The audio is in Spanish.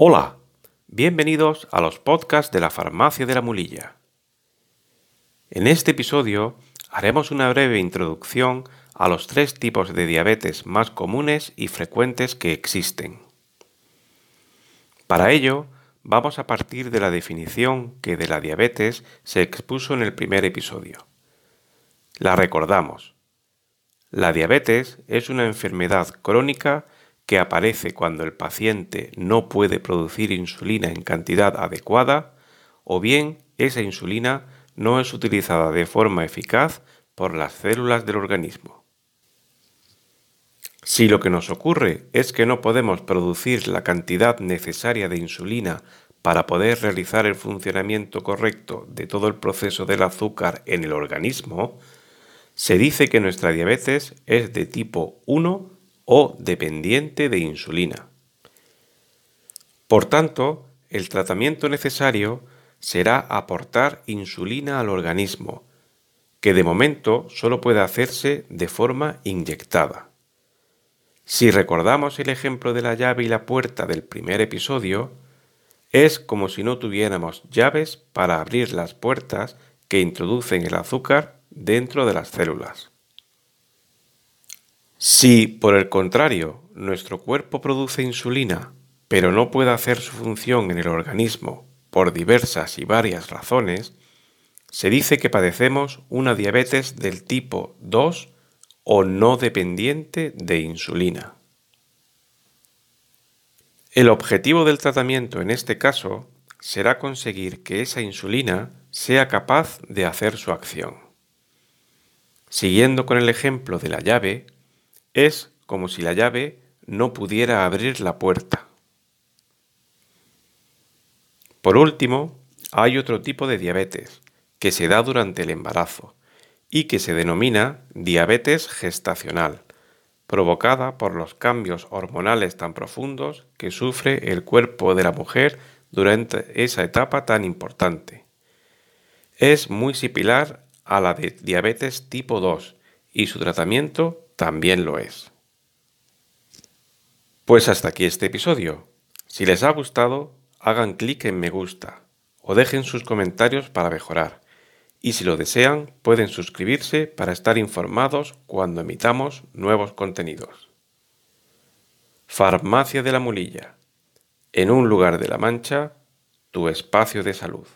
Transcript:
Hola, bienvenidos a los podcasts de la Farmacia de la Mulilla. En este episodio haremos una breve introducción a los tres tipos de diabetes más comunes y frecuentes que existen. Para ello, vamos a partir de la definición que de la diabetes se expuso en el primer episodio. La recordamos. La diabetes es una enfermedad crónica que aparece cuando el paciente no puede producir insulina en cantidad adecuada o bien esa insulina no es utilizada de forma eficaz por las células del organismo. Si lo que nos ocurre es que no podemos producir la cantidad necesaria de insulina para poder realizar el funcionamiento correcto de todo el proceso del azúcar en el organismo, se dice que nuestra diabetes es de tipo 1 o dependiente de insulina. Por tanto, el tratamiento necesario será aportar insulina al organismo, que de momento solo puede hacerse de forma inyectada. Si recordamos el ejemplo de la llave y la puerta del primer episodio, es como si no tuviéramos llaves para abrir las puertas que introducen el azúcar dentro de las células. Si, por el contrario, nuestro cuerpo produce insulina, pero no puede hacer su función en el organismo por diversas y varias razones, se dice que padecemos una diabetes del tipo 2 o no dependiente de insulina. El objetivo del tratamiento en este caso será conseguir que esa insulina sea capaz de hacer su acción. Siguiendo con el ejemplo de la llave, es como si la llave no pudiera abrir la puerta. Por último, hay otro tipo de diabetes que se da durante el embarazo y que se denomina diabetes gestacional, provocada por los cambios hormonales tan profundos que sufre el cuerpo de la mujer durante esa etapa tan importante. Es muy similar a la de diabetes tipo 2 y su tratamiento también lo es. Pues hasta aquí este episodio. Si les ha gustado, hagan clic en me gusta o dejen sus comentarios para mejorar. Y si lo desean, pueden suscribirse para estar informados cuando emitamos nuevos contenidos. Farmacia de la Mulilla. En un lugar de la Mancha, tu espacio de salud.